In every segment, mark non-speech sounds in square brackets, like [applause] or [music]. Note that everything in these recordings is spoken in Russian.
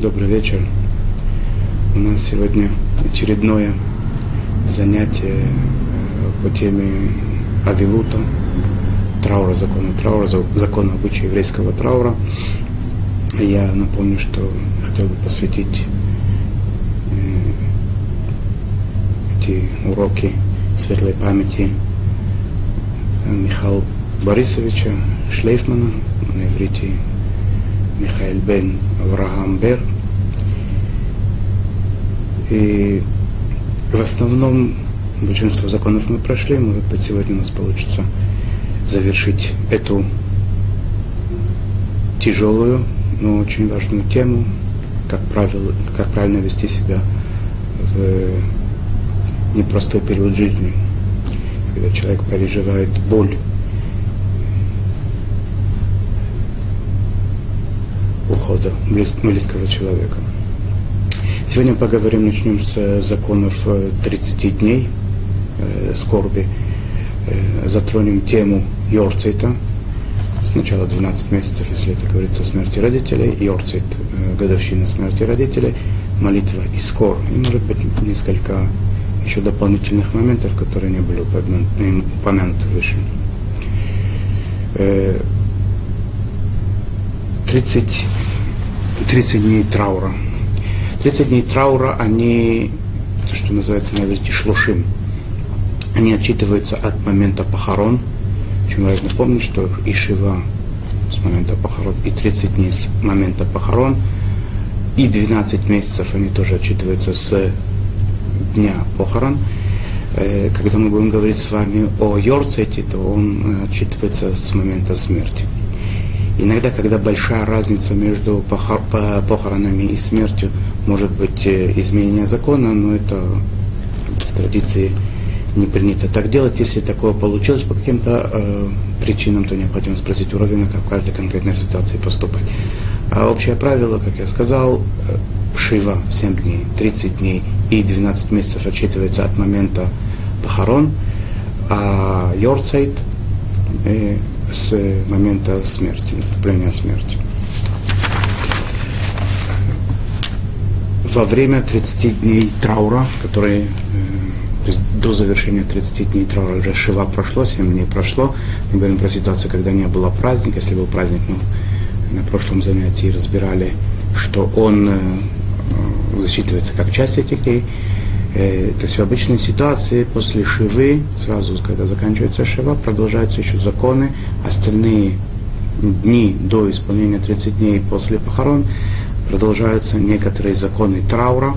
Добрый вечер. У нас сегодня очередное занятие э, по теме Авилута, траура, закона траура, закона обычая еврейского траура. Я напомню, что хотел бы посвятить э, эти уроки светлой памяти Михаила Борисовича Шлейфмана, на иврите Михаил бен Авраам Бер. И в основном большинство законов мы прошли. Может быть, сегодня у нас получится завершить эту тяжелую, но очень важную тему, как, правило, как правильно вести себя в непростой период жизни, когда человек переживает боль ухода близкого человека. Сегодня поговорим, начнем с э, законов 30 э, дней э, скорби. Э, затронем тему Йорцейта. Сначала 12 месяцев, если это говорится о смерти родителей. Йорцейт, э, годовщина смерти родителей. Молитва и скор. И, может быть, несколько еще дополнительных моментов, которые не были упомянуты выше. 30 30 дней траура. 30 дней траура, они, то, что называется на иврите шлушим, они отчитываются от момента похорон. Очень важно помнить, что и Шива с момента похорон, и 30 дней с момента похорон, и 12 месяцев они тоже отчитываются с дня похорон. Э, когда мы будем говорить с вами о Йорцете, то он отчитывается с момента смерти. Иногда, когда большая разница между похоронами и смертью, может быть э, изменение закона, но это в традиции не принято так делать. Если такое получилось по каким-то э, причинам, то необходимо спросить у Равина, как в каждой конкретной ситуации поступать. А общее правило, как я сказал, э, Шива 7 дней, 30 дней и 12 месяцев отчитывается от момента похорон, а Йорцайт э, с момента смерти, наступления смерти. Во время 30 дней траура, которые то есть до завершения 30 дней траура уже Шива прошло, 7 дней прошло. Мы говорим про ситуацию, когда не было праздника. Если был праздник, мы на прошлом занятии разбирали, что он э, засчитывается как часть этих дней. Э, то есть в обычной ситуации после Шивы, сразу когда заканчивается Шива, продолжаются еще законы. Остальные дни до исполнения 30 дней после похорон продолжаются некоторые законы траура.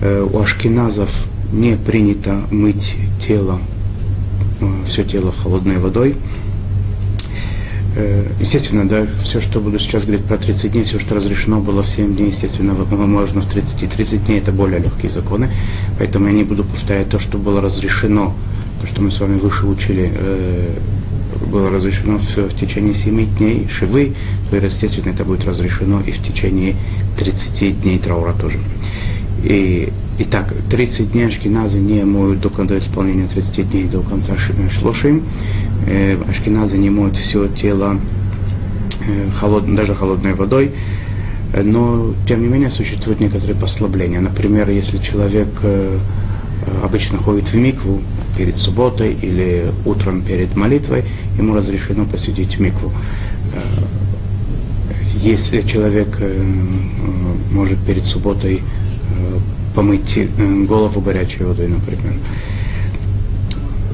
Э, у ашкеназов не принято мыть тело, э, все тело холодной водой. Э, естественно, да, все, что буду сейчас говорить про 30 дней, все, что разрешено было в 7 дней, естественно, можно в 30. 30 дней это более легкие законы, поэтому я не буду повторять то, что было разрешено, то, что мы с вами выше учили, э, было разрешено в, в течение 7 дней шивы, то, естественно, это будет разрешено и в течение 30 дней траура тоже. И, итак, 30 дней ашкеназы не моют до, до исполнения 30 дней до конца шлошим. Э, ашкеназы не моют все тело э, холод, даже холодной водой. Но, тем не менее, существуют некоторые послабления. Например, если человек э, обычно ходит в микву перед субботой или утром перед молитвой, ему разрешено посетить микву. Если человек может перед субботой помыть э, голову горячей водой, например.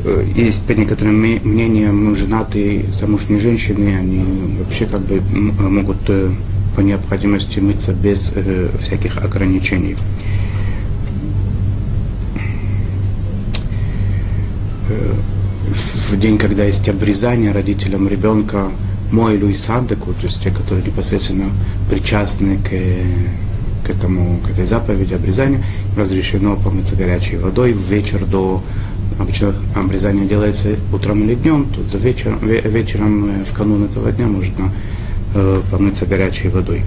Э, есть по некоторым мнениям женатые замужние женщины, они вообще как бы могут э, по необходимости мыться без всяких ограничений. В день, когда есть обрезание родителям ребенка, мой или садеку, то есть те, которые непосредственно причастны к к, этому, к этой заповеди обрезания разрешено помыться горячей водой в вечер до обычно обрезание делается утром или днем, тут вечер, вечером э, в канун этого дня можно э, помыться горячей водой.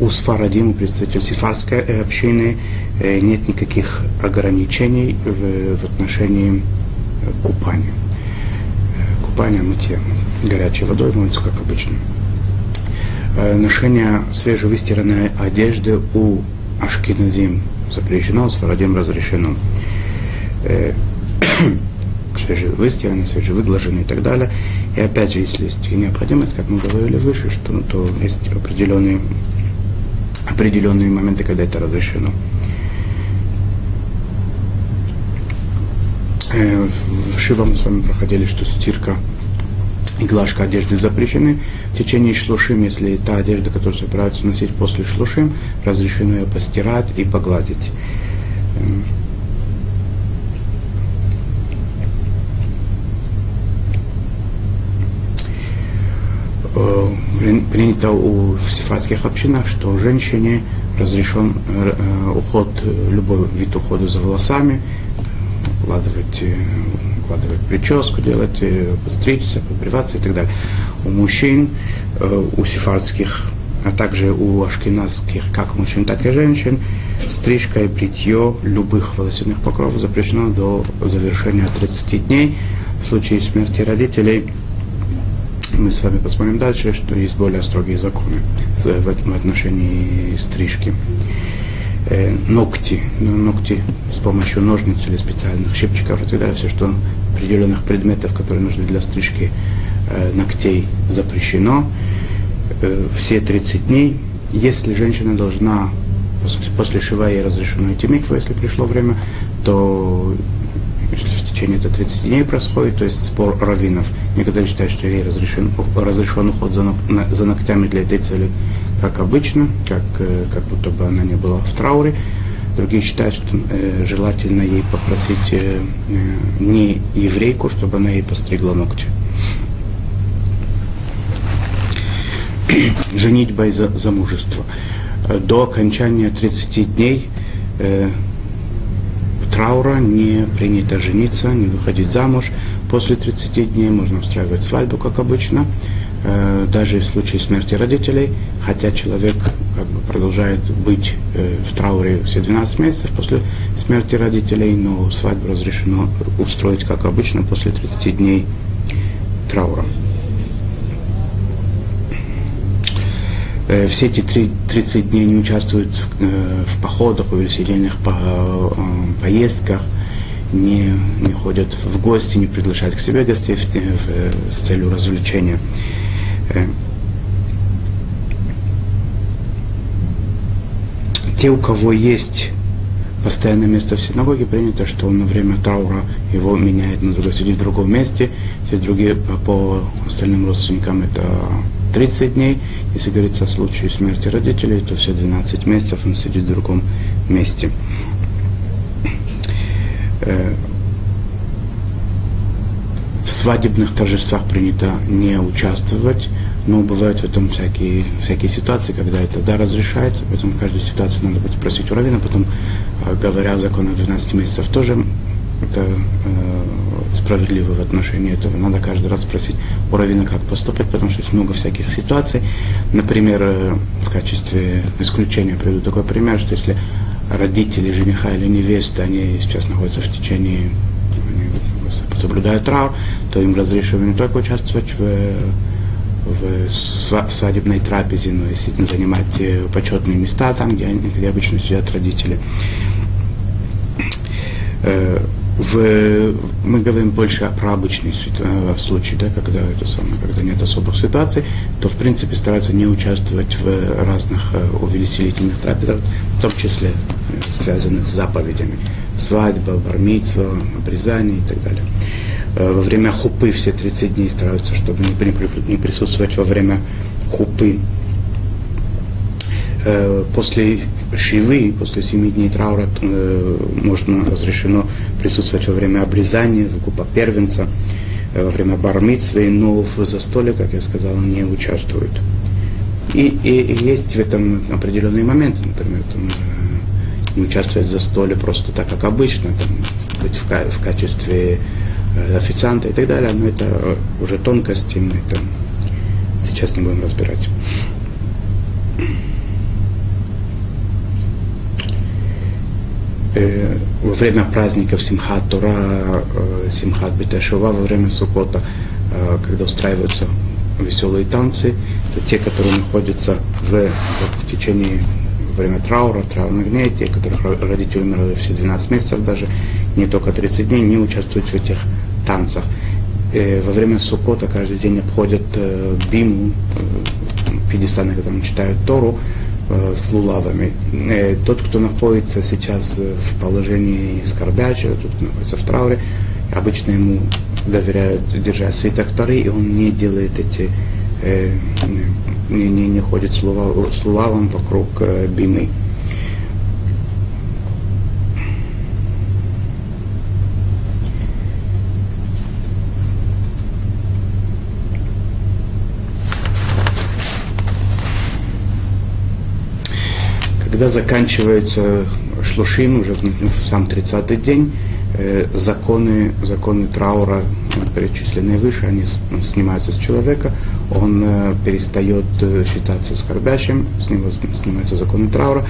У Сфарадим, у представителей сифарской общины, э, нет никаких ограничений в, в отношении купания. Э, купание, мытье горячей водой моется как обычно. Ношение свежевыстиранной одежды у ашкеназим запрещено, с фарадим разрешено. [coughs] свежевыстиранный, свежевыглаженный и так далее. И опять же, если есть необходимость, как мы говорили выше, что, то есть определенные, определенные моменты, когда это разрешено. В Шива мы с вами проходили, что стирка и одежды запрещены. В течение шлушим, если та одежда, которую собираются носить после шлушим, разрешено ее постирать и погладить. принято у, в сефардских общинах, что женщине разрешен уход, любой вид ухода за волосами, укладывать, укладывать прическу, делать, постричься, побриваться и так далее. У мужчин, у сефардских, а также у ашкеназских, как мужчин, так и женщин, стрижка и бритье любых волосяных покровов запрещено до завершения 30 дней. В случае смерти родителей мы с вами посмотрим дальше, что есть более строгие законы в этом отношении стрижки. Э, ногти, ну, ногти с помощью ножниц или специальных щипчиков и так далее, все, что определенных предметов, которые нужны для стрижки э, ногтей, запрещено. Э, все 30 дней. Если женщина должна после, после шива ей разрешено идти микву, если пришло время, то если в течение это 30 дней происходит, то есть спор раввинов. Некоторые считают, что ей разрешен, разрешен уход за, ног, за ногтями для этой цели, как обычно, как, э, как будто бы она не была в трауре. Другие считают, что э, желательно ей попросить э, не еврейку, чтобы она ей постригла ногти. [clears throat] Женитьба и замужество. До окончания 30 дней э, траура не принято жениться, не выходить замуж. После 30 дней можно устраивать свадьбу, как обычно, э, даже в случае смерти родителей, хотя человек как бы продолжает быть э, в трауре все 12 месяцев после смерти родителей, но свадьбу разрешено устроить, как обычно, после 30 дней траура. Э, все эти 30 дней не участвуют в, э, в походах, увеселительных по, э, поездках, не, не ходят в гости, не приглашают к себе гостей в, в, с целью развлечения. Те, у кого есть постоянное место в синагоге, принято, что на время траура его меняет на другое, сидит в другом месте, все другие по, остальным родственникам это 30 дней. Если говорится о случае смерти родителей, то все 12 месяцев он сидит в другом месте. Свадебных торжествах принято не участвовать, но бывают в этом всякие, всякие ситуации, когда это да разрешается, поэтому каждую ситуацию надо будет спросить у равина, потом, э, говоря закон о 12 месяцев, тоже это э, справедливо в отношении этого. Надо каждый раз спросить у равина, как поступать, потому что есть много всяких ситуаций. Например, э, в качестве исключения приведу такой пример, что если родители жениха или невесты, они сейчас находятся в течение, соблюдают траур, то им разрешено не только участвовать в в свадебной трапезе, но если занимать э, почетные места там, где, где обычно сидят родители. Э, в, мы говорим больше про обычный э, случай, да, когда это самое, когда нет особых ситуаций, то в принципе стараются не участвовать в разных увеселительных трапезах, в том числе связанных с заповедями. Свадьба, бармитство, обрезание и так далее. Во время хупы все 30 дней стараются, чтобы не присутствовать во время хупы Э, после шивы, после семи дней траура э, можно разрешено присутствовать во время обрезания, выкупа первенца, э, во время бармитсвы, но в застолье, как я сказал, не участвуют. И, и, и есть в этом определенные моменты, например, там, не участвовать в застолье просто так, как обычно, там, быть в, в качестве официанта и так далее, но это уже тонкости, мы это сейчас не будем разбирать. э, во время праздников Симхат Тора, э, Симхат Бетешова, во время Сукота, э, когда устраиваются веселые танцы, то те, которые находятся в, в течение время траура, траурных дней, те, которых родители умерли все 12 месяцев даже, не только 30 дней, не участвуют в этих танцах. Э, во время Сукота каждый день обходят э, биму, э, пьедестал, на котором читают Тору, с лулавами. Тот, кто находится сейчас в положении скорбячего, тот, кто находится в трауре, обычно ему доверяют держать свиток Торы, и он не делает эти э, не, не, не ходит с, лулавом вокруг э, бимы. Когда заканчивается шлушин, уже в, в сам 30-й день, э, законы, законы траура, перечисленные выше, они снимаются с человека, он э, перестает э, считаться скорбящим, с него снимаются законы траура.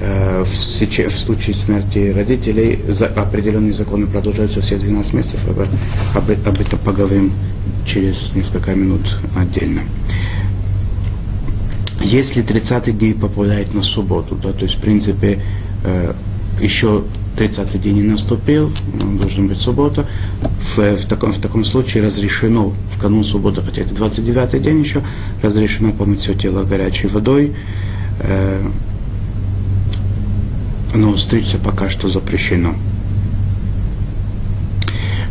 Э, в, случае смерти родителей определенные законы продолжаются все 12 месяцев. Об, этом поговорим через несколько минут отдельно. Если 30 дней попадает на субботу, да, то есть, в принципе, еще 30 день не наступил, должен быть суббота, в, в, таком, в таком случае разрешено в канун субботы, хотя это 29 день еще, разрешено помыть все тело горячей водой, э, но стричься пока что запрещено.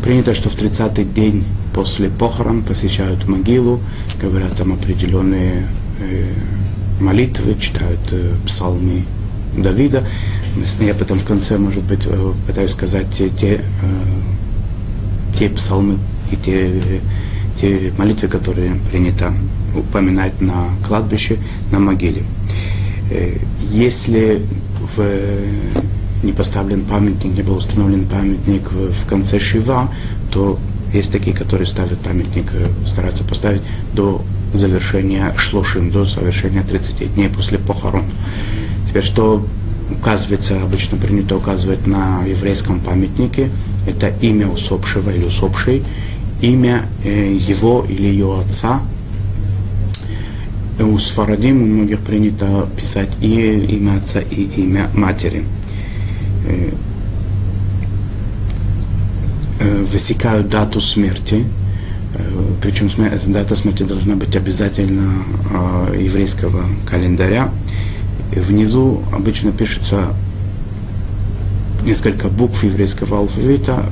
Принято, что в 30-й день после похорон посещают могилу, говорят там определенные э, молитвы, читают э, псалмы Давида. Я потом в конце, может быть, э, пытаюсь сказать те, э, те псалмы и те, те молитвы, которые принято упоминать на кладбище, на могиле. Э, если в, не поставлен памятник, не был установлен памятник в, конце Шива, то есть такие, которые ставят памятник, стараются поставить до завершения шлошим, до завершения 30 дней после похорон. Теперь, что указывается, обычно принято указывать на еврейском памятнике, это имя усопшего или усопшей, имя э, его или ее отца. У Сфарадим у многих принято писать и имя отца, и имя матери. Э, э, высекают дату смерти, причем дата смерти должна быть обязательно еврейского календаря. Внизу обычно пишется несколько букв еврейского алфавита,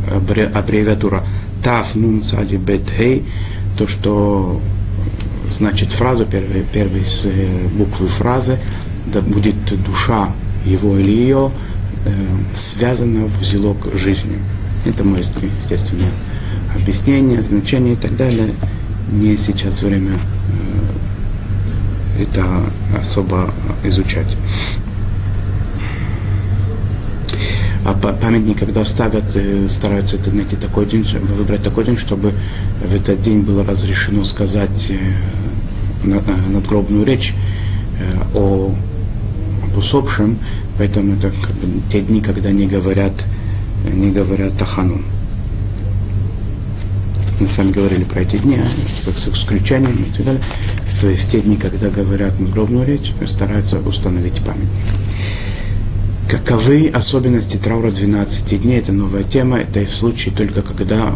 аббревиатура Тав Нун Цади Бет Хей, то, что значит фраза, первые, первые э, буквы фразы, да будет душа его или ее э, связана в узелок жизни. Это мое, естественно, объяснение, значение и так далее. Не сейчас время это особо изучать. А памятник, когда ставят, э, стараются это найти такой день, выбрать такой день, чтобы в этот день было разрешено сказать э, э, надгробную речь о об усопшем, поэтому это как бы те дни, когда не говорят, не говорят Тахану. Мы с вами говорили про эти дни, с, с исключениями и так далее в, в те дни, когда говорят надгробную речь, стараются установить памятник. Каковы особенности траура 12 дней? Это новая тема. Это и в случае только когда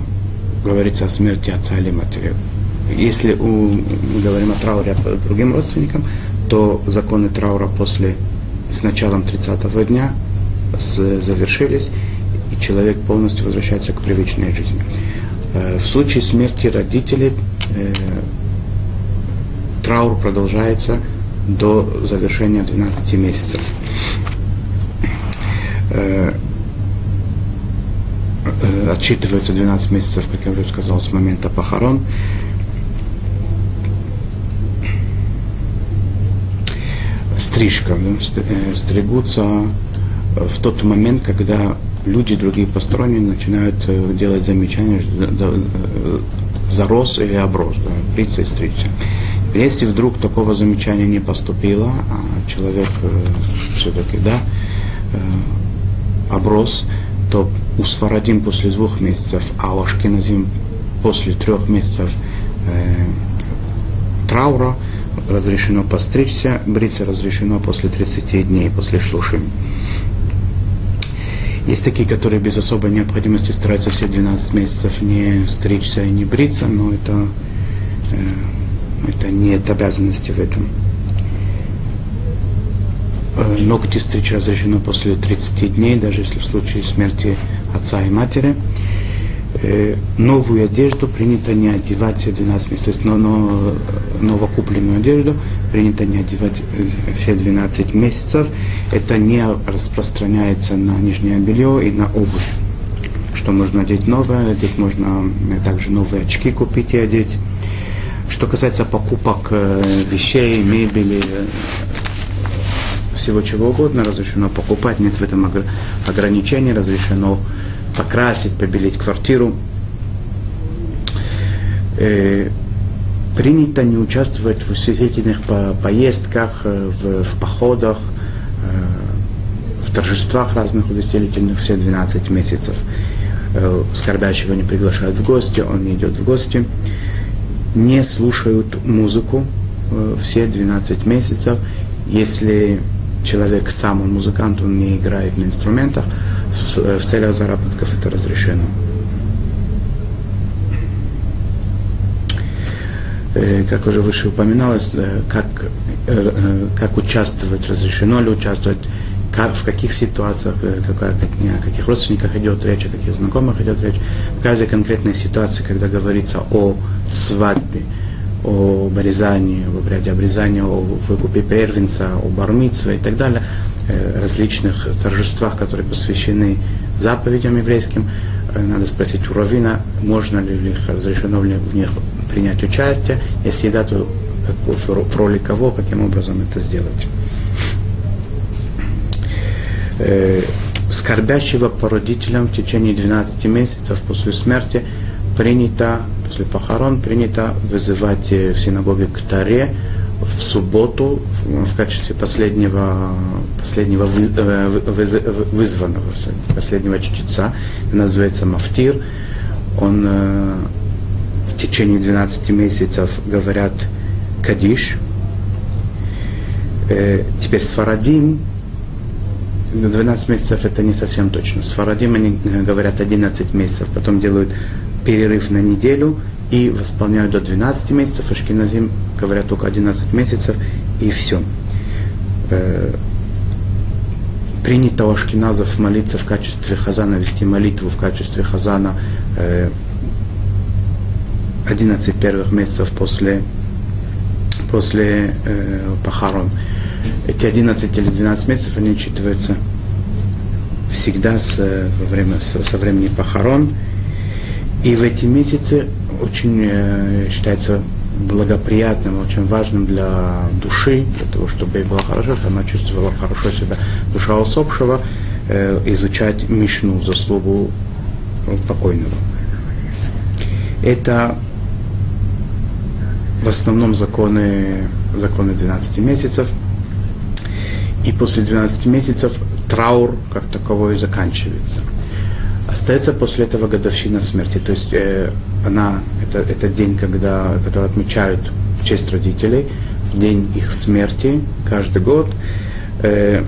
говорится о смерти отца или матери. Если у, мы говорим о трауре другим родственникам, то законы траура после с началом 30-го дня завершились, и человек полностью возвращается к привычной жизни. Э, в случае смерти родителей э, траур продолжается до завершения 12 месяцев. Э, отсчитывается 12 месяцев, как я уже сказал, с момента похорон. Стрижка. Стригутся в тот момент, когда люди, другие посторонние, начинают делать замечания, зарос или оброс, да, бриться и стричься. Если вдруг такого замечания не поступило, а человек э, все-таки да, э, оброс, то у Сфарадим после двух месяцев, а у Ашкеназим после трех месяцев э, траура разрешено постричься, бриться разрешено после 30 дней, после шлушим. Есть такие, которые без особой необходимости стараются все 12 месяцев не стричься и не бриться, но это, э, это нет обязанности в этом. Э, ногти стричь разрешено после 30 дней, даже если в случае смерти отца и матери. Э, новую одежду принято не одевать все 12 месяцев, то есть но, но, новокупленную одежду принято не одевать э, все 12 месяцев. Это не распространяется на нижнее белье и на обувь. Что можно одеть новое, одеть можно также новые очки купить и одеть. Что касается покупок вещей, мебели, всего чего угодно разрешено покупать, нет в этом ограничений, разрешено покрасить, побелить квартиру. Э, принято не участвовать в усилительных по поездках, э, в, в походах, э, в торжествах разных увеселительных все 12 месяцев. Э, скорбящего не приглашают в гости, он не идет в гости. Не слушают музыку э, все 12 месяцев, если человек сам, он музыкант, он не играет на инструментах, в, в целях заработков это разрешено. Э, как уже выше упоминалось, э, как, э, как участвовать, разрешено ли участвовать, как, в каких ситуациях, как, о каких родственниках идет речь, о каких знакомых идет речь. В каждой конкретной ситуации, когда говорится о свадьбе, о обрезании, об обряде обрезания, о выкупе первенца, о бармитстве и так далее, различных торжествах, которые посвящены заповедям еврейским. Э, надо спросить у Равина, можно ли в них, разрешено ли в них принять участие, если да, то в роли кого, каким образом это сделать. Э, скорбящего по родителям в течение 12 месяцев после смерти принято после похорон принято вызывать э, в синагоге к Таре в субботу в качестве последнего, последнего вы, э, вы, вызванного, последнего чтеца. Называется Мафтир. Он э, в течение 12 месяцев говорят Кадиш. Э, теперь с Фарадим 12 месяцев это не совсем точно. С Фарадим они э, говорят 11 месяцев, потом делают перерыв на неделю и восполняют до 12 месяцев, Ашкиназим говорят только 11 месяцев, и все. Э, принято у ашкеназов молиться в качестве хазана, вести молитву в качестве хазана э, 11 первых месяцев после, после э, похорон. Эти 11 или 12 месяцев, они учитываются всегда с, во время, со времени похорон, и в эти месяцы очень э, считается благоприятным, очень важным для души, для того, чтобы ей было хорошо, чтобы она чувствовала хорошо себя душа усопшего, э, изучать Мишну, заслугу покойного. Это в основном законы, законы 12 месяцев. И после 12 месяцев траур как таковой заканчивается. Остается после этого годовщина смерти. То есть э, она, это, это день, когда, который отмечают в честь родителей, в день их смерти каждый год. Э,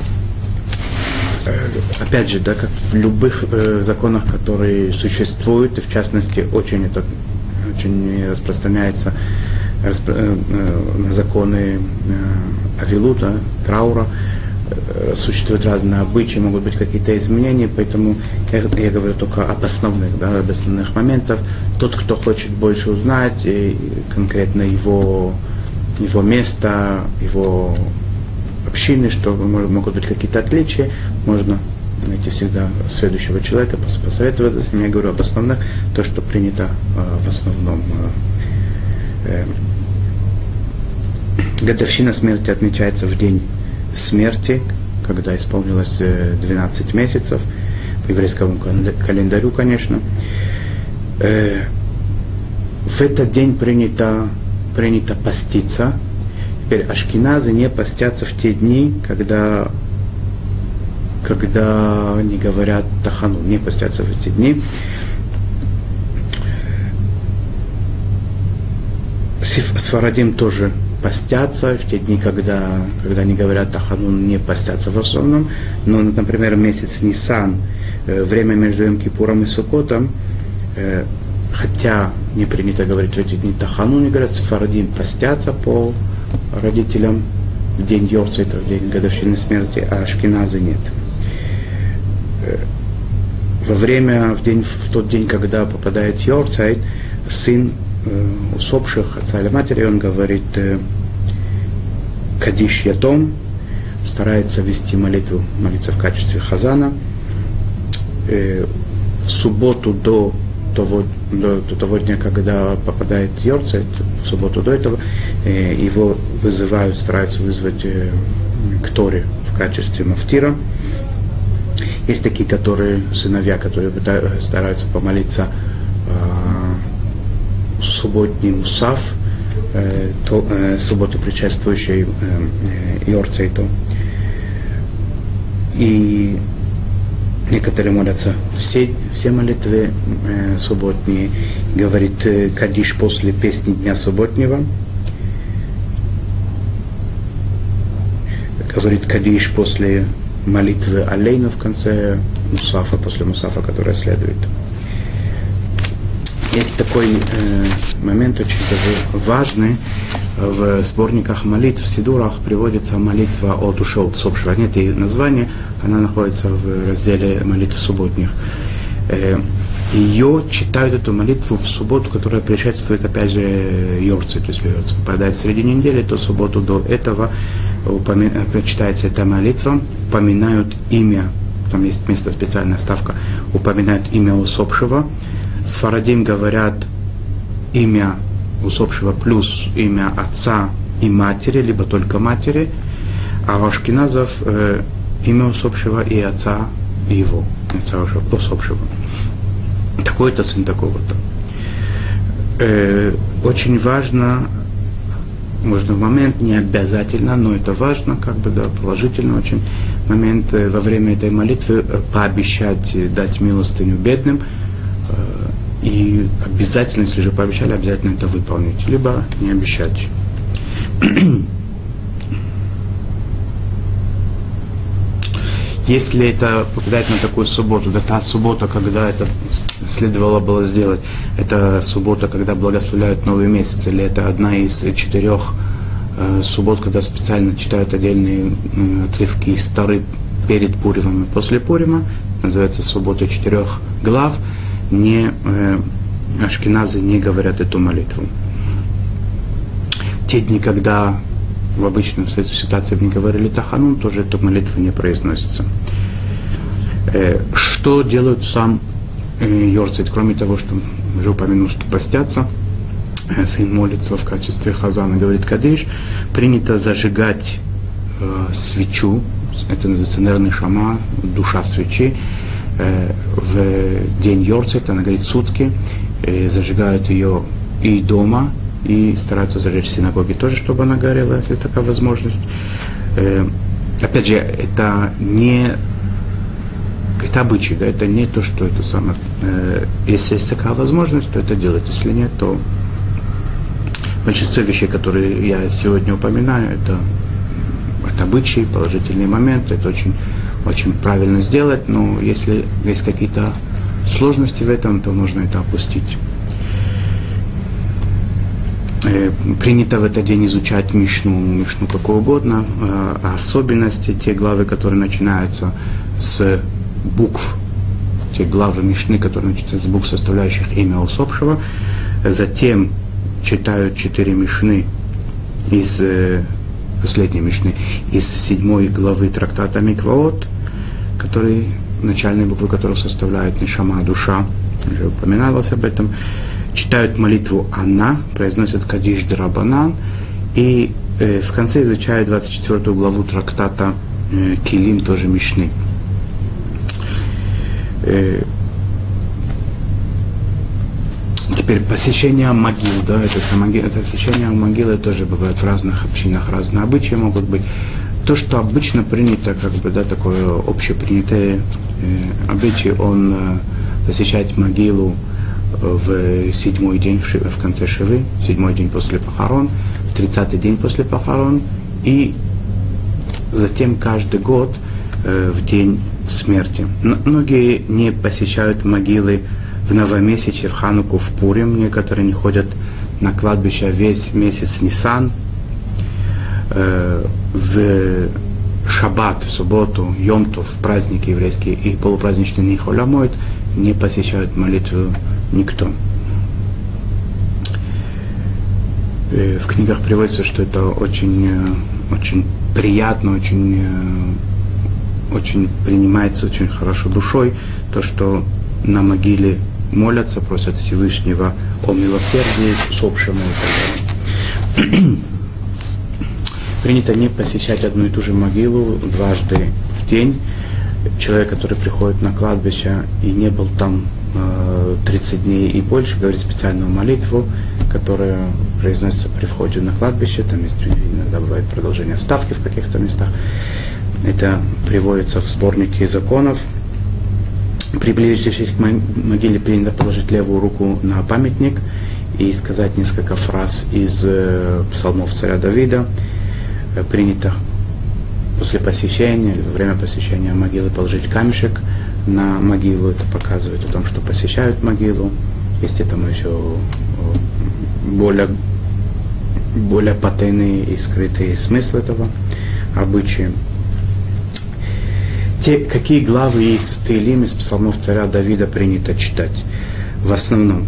э, опять же, да, как в любых э, законах, которые существуют, и в частности очень это очень распространяется распро, э, э, на законы э, Авилута, траура, Э, существуют разные обычаи, могут быть какие-то изменения, поэтому я, я говорю только об основных, да, об основных моментах. Тот, кто хочет больше узнать, и конкретно его, его место, его общины, что могут быть какие-то отличия, можно найти всегда следующего человека, посоветоваться с ним. Я говорю об основных, то, что принято э, в основном. Э, э, годовщина смерти отмечается в день смерти, когда исполнилось 12 э, месяцев, по еврейскому календарю, конечно. Э, в этот день принято, принято поститься. Теперь ашкеназы не постятся в те дни, когда, когда не говорят тахану, не постятся в эти дни. С Фарадим тоже постятся, в те дни, когда, когда они говорят Таханун, не постятся в основном, но, например, месяц Нисан, э, время между Йом-Кипуром и Сукотом, э, хотя не принято говорить в эти дни Таханун, не говорят, Сфарадим постятся по родителям в день Йорца, это в день годовщины смерти, а Ашкиназы нет. Э, во время, в, день, в тот день, когда попадает Йорцайт, сын усопших отца или матери, он говорит э, Кадиш Ятом, старается вести молитву, молиться в качестве хазана. Э, в субботу до того, до, до того дня, когда попадает Йорца, в субботу до этого, э, его вызывают, стараются вызвать э, к Торе в качестве мафтира. Есть такие, которые, сыновья, которые стараются помолиться э, субботний мусав, то, субботу предшествующей Йорцейту. И некоторые молятся все, все молитвы субботние, говорит Кадиш после песни Дня субботнего, говорит Кадиш после молитвы Алейну в конце Мусафа, после Мусафа, которая следует. Есть такой э, момент очень даже важный. В сборниках молитв, в Сидурах приводится молитва о душе усопшего. Нет и названия, она находится в разделе молитв субботних. Э, ее читают эту молитву в субботу, которая предшествует, опять же, Йорце. То есть, Йорце попадает в середине недели, то субботу до этого упоми... читается эта молитва, упоминают имя, там есть место специальная ставка, упоминают имя усопшего. С Фарадим говорят имя усопшего плюс имя отца и матери, либо только матери, а у Ашкиназов э, имя усопшего и отца и его, отца усопшего. Такой-то сын такого-то. Э, очень важно можно в момент, не обязательно, но это важно, как бы, да, положительный очень момент э, во время этой молитвы э, пообещать э, дать милостыню бедным, и обязательно, если же пообещали, обязательно это выполнить, либо не обещать. [clears throat] Если это попадает на такую субботу, да та суббота, когда это следовало было сделать, это суббота, когда благословляют новый месяц, или это одна из четырех э, суббот, когда специально читают отдельные э, отрывки из Тары перед Пуримом и после Пурима, называется суббота четырех глав, не, э, ашкеназы не говорят эту молитву. Те дни, когда в обычном ситуации не говорили Таханун, тоже эта молитва не произносится. Э, что делают сам э, Йорцит, кроме того, что уже упомянул, что постятся, э, сын молится в качестве хазана, говорит Кадиш, принято зажигать э, свечу, это называется нервный шама, душа свечи, в день Йорцит, она говорит сутки, э, зажигают ее и дома, и стараются зажечь синагоги тоже, чтобы она горела, если такая возможность. Э, опять же, это не это обычай, да, это не то, что это самое. Э, если есть такая возможность, то это делать. Если нет, то большинство вещей, которые я сегодня упоминаю, это, это обычаи, положительные моменты, это очень, очень правильно сделать, но если есть какие-то сложности в этом, то нужно это опустить. Э, принято в этот день изучать Мишну, Мишну какого угодно, а особенности, те главы, которые начинаются с букв, те главы Мишны, которые начинаются с букв, составляющих имя усопшего. Затем читают четыре Мишны из э, последней Мишны, из седьмой главы трактата Микваот, который, начальные буквы которого составляют Нишама, душа, уже упоминалось об этом читают молитву Анна, произносят Кадиш Драбанан, и э, в конце изучают 24 главу трактата э, Килим, тоже Мишны. Э, Теперь посещение могил, да, это, это посещение могилы тоже бывает в разных общинах, разные обычаи могут быть. То, что обычно принято, как бы, да, такое общепринятое э, обычай, он э, посещать могилу в седьмой день, в конце Шивы, седьмой день после похорон, 30-й день после похорон и затем каждый год э, в день смерти. Но многие не посещают могилы в новомесяче, в Хануку, в Пурим. Некоторые не ходят на кладбище весь месяц Нисан. Э, в Шаббат, в субботу, Йомтов, праздники еврейские и полупраздничные Нихолямоид не посещают молитву никто. Э, в книгах приводится, что это очень, э, очень приятно, очень, очень принимается очень хорошо душой, то, что на могиле молятся, просят Всевышнего о милосердии к усопшему и так далее. Принято не посещать одну и ту же могилу дважды в день. Человек, который приходит на кладбище и не был там 30 дней и больше, говорит специальную молитву, которая произносится при входе на кладбище, там есть иногда бывает продолжение ставки в каких-то местах. Это приводится в сборнике законов. Приблизившись к могиле, принято положить левую руку на памятник и сказать несколько фраз из э, псалмов царя Давида. Э, принято после посещения или во время посещения могилы положить камешек на могилу. Это показывает о том, что посещают могилу. Есть этому еще более, более потайные и скрытые смыслы этого обычая. Те, какие главы из Тейлим, из псалмов царя Давида принято читать? В основном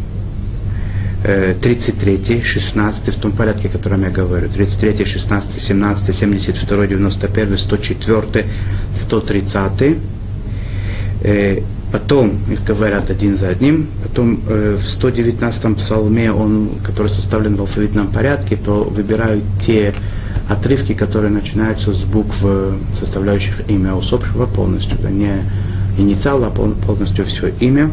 33, 16, в том порядке, о котором я говорю. 33, 16, 17, 72, 91, 104, 130. Потом их говорят один за одним. Потом э, в 119-м псалме, он, который составлен в алфавитном порядке, то выбирают те отрывки, которые начинаются с букв, составляющих имя усопшего полностью. Да, не инициал, а полностью все имя. Э,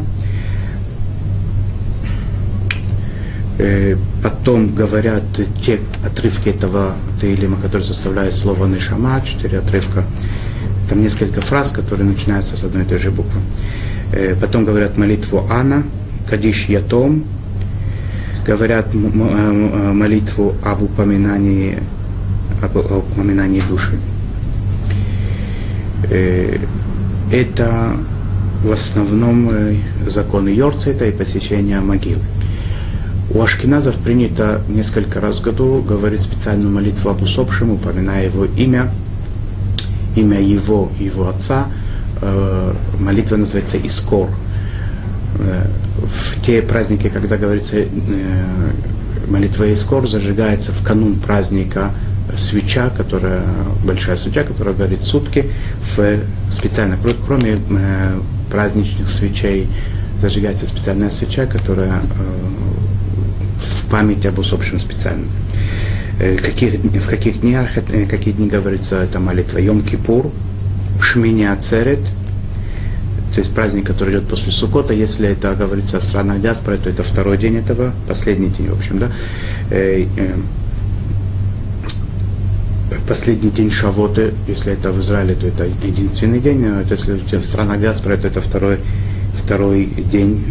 потом говорят те отрывки этого Таилима, которые составляют слово Нишама, четыре отрывка. Там несколько фраз, которые начинаются с одной и той же буквы. Э, потом говорят молитву Ана, Кадиш Ятом, говорят э, молитву об упоминании, об упоминании души. Это в основном законы Йорцета и посещение могилы. У ашкеназов принято несколько раз в году говорить специальную молитву об усопшем, упоминая его имя, имя его, его отца. Э, молитва называется Искор. Э, в те праздники, когда говорится э, молитва Искор, зажигается в канун праздника свеча, которая, большая свеча, которая горит сутки, в, специально, кроме праздничных свечей, зажигается специальная свеча, которая в память об усопшем специально. Э, каких, в каких днях, э, какие дни говорится эта молитва? Йом-Кипур, Шмини Ацерет, то есть праздник, который идет после Сукота, если это говорится о странах диаспоры, то это второй день этого, последний день, в общем, да. Э, последний день Шавоты, если это в Израиле, то это единственный день, а если в странах диаспоры, то это второй, второй день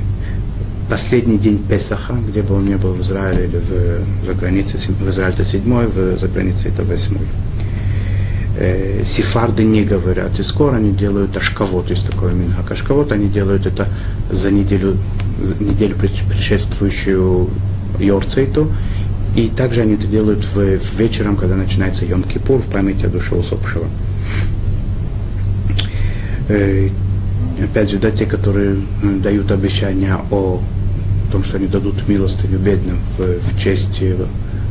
последний день Песаха, где бы он ни был в Израиле или в, за границей, в Израиле это седьмой, в, за границей это восьмой. Э, сефарды не говорят, и скоро они делают ашкавот, есть такое минхак ашкавот, они делают это за неделю, неделю предшествующую Йорцейту, и также они это делают в, в вечером, когда начинается Йом-Кипур, в память о душе усопшего. Э, опять же, да, те, которые э, дают обещания о том, что они дадут милостыню бедным в, в честь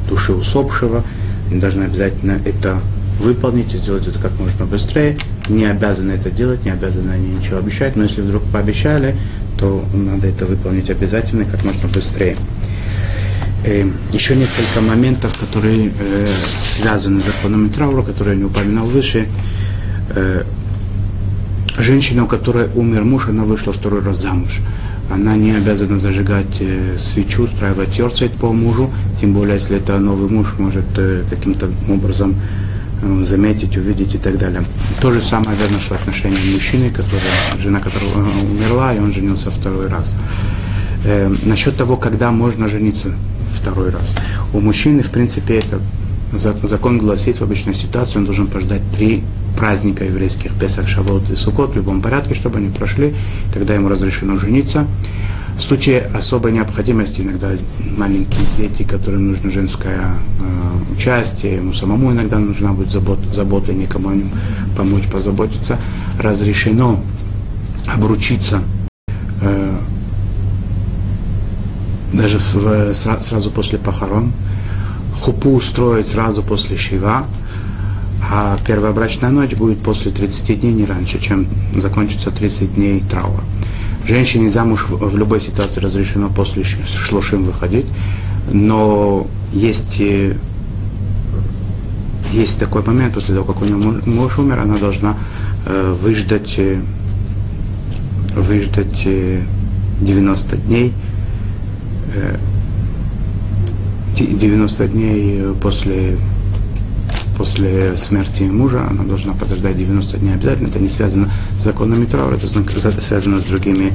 души усопшего, они должны обязательно это выполнить и сделать это как можно быстрее. Не обязаны это делать, не обязаны они ничего обещать, но если вдруг пообещали, то надо это выполнить обязательно как можно быстрее. Э, еще несколько моментов, которые э, связаны с законами траура, которые я не упоминал выше. Женщина, у которой умер муж, она вышла второй раз замуж она не обязана зажигать э, свечу, устраивать йорцайт по мужу, тем более, если это новый муж может э, каким-то образом э, заметить, увидеть и так далее. То же самое верно в отношении мужчины, который, жена которого умерла, и он женился второй раз. Э, насчет того, когда можно жениться второй раз. У мужчины, в принципе, это закон гласит в обычной ситуации, он должен пождать три праздника еврейских, Песах, Шавот и Сукот в любом порядке, чтобы они прошли, тогда ему разрешено жениться. В случае особой необходимости, иногда маленькие дети, которым нужно женское э, участие, ему самому иногда нужна будет забот, забота, никому о помочь, позаботиться, разрешено обручиться э, даже в, сразу после похорон, хупу устроить сразу после шива, а первая брачная ночь будет после 30 дней, не раньше, чем закончится 30 дней траура. Женщине замуж в любой ситуации разрешено после шлушим выходить, но есть, э, есть такой момент, после того, как у нее муж умер, она должна э, выждать, э, выждать 90 дней, 90 дней после после смерти мужа, она должна подождать 90 дней обязательно. Это не связано с законами траура, это связано с другими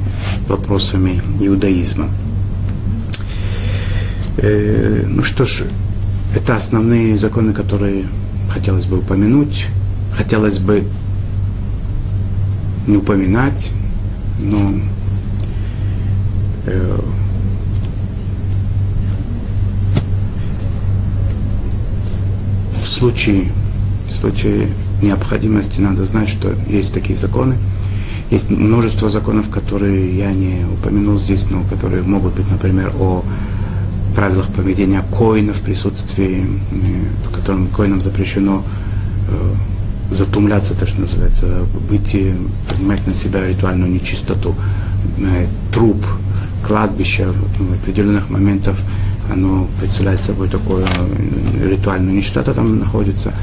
вопросами иудаизма. Э, ну что ж, это основные законы, которые хотелось бы упомянуть. Хотелось бы не упоминать, но э, случае, в случае необходимости надо знать, что есть такие законы. Есть множество законов, которые я не упомянул здесь, но которые могут быть, например, о правилах поведения коина в присутствии, в котором коинам запрещено э, затумляться, то, что называется, быть, принимать на себя ритуальную нечистоту, э, труп, кладбище в определенных моментах оно представляет собой такое ритуальную нечто, там находится.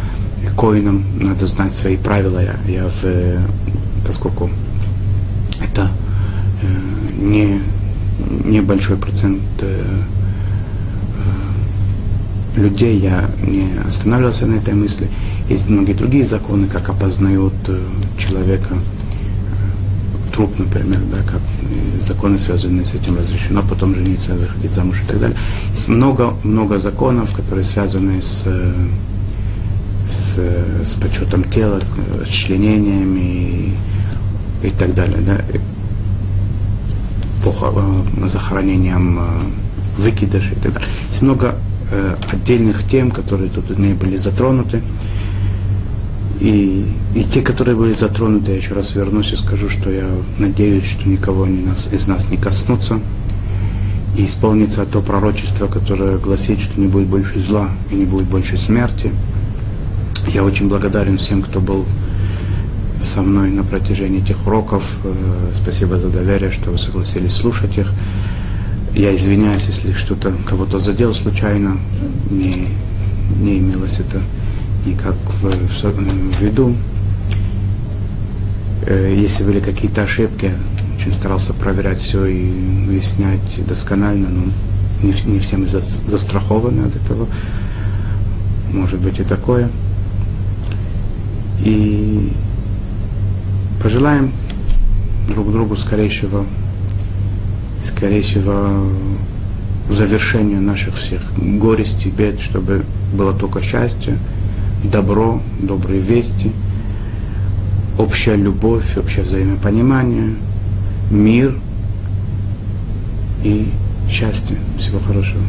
Коинам надо знать свои правила. Я, я в, э, поскольку это э, не небольшой процент э, людей, я не останавливался на этой мысли. Есть многие другие законы, как опознают человека труп, например, да, как законы, связанные с этим, разрешено потом жениться, выходить замуж и так далее. Есть много, много законов, которые связаны с, с, с почетом тела, расчленениями и, и так далее. Да, по э, захоронением э, выкидышей и так далее. Есть много э, отдельных тем, которые тут не были затронуты. И, и те, которые были затронуты, я еще раз вернусь и скажу, что я надеюсь, что никого не нас, из нас не коснутся. И исполнится то пророчество, которое гласит, что не будет больше зла и не будет больше смерти. Я очень благодарен всем, кто был со мной на протяжении этих уроков. Э, спасибо за доверие, что вы согласились слушать их. Я извиняюсь, если что-то кого-то задел случайно. Не, не имелось это никак в, в, в виду. Э, если были какие-то ошибки, очень старался проверять все и выяснять досконально, но не, не все мы за, застрахованы от этого. Может быть и такое. И пожелаем друг другу скорейшего, скорейшего завершения наших всех горестей, бед, чтобы было только счастье, добро, добрые вести, общая любовь, общее взаимопонимание, мир и счастье. Всего хорошего.